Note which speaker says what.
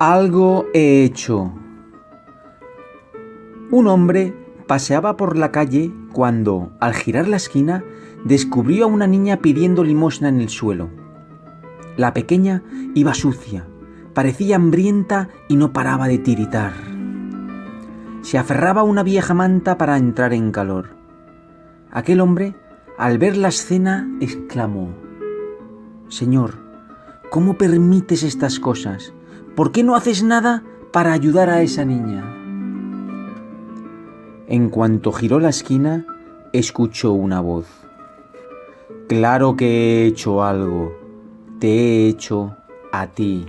Speaker 1: Algo he hecho. Un hombre paseaba por la calle cuando, al girar la esquina, descubrió a una niña pidiendo limosna en el suelo. La pequeña iba sucia, parecía hambrienta y no paraba de tiritar. Se aferraba a una vieja manta para entrar en calor. Aquel hombre, al ver la escena, exclamó, Señor, ¿cómo permites estas cosas? ¿Por qué no haces nada para ayudar a esa niña? En cuanto giró la esquina, escuchó una voz. Claro que he hecho algo. Te he hecho a ti.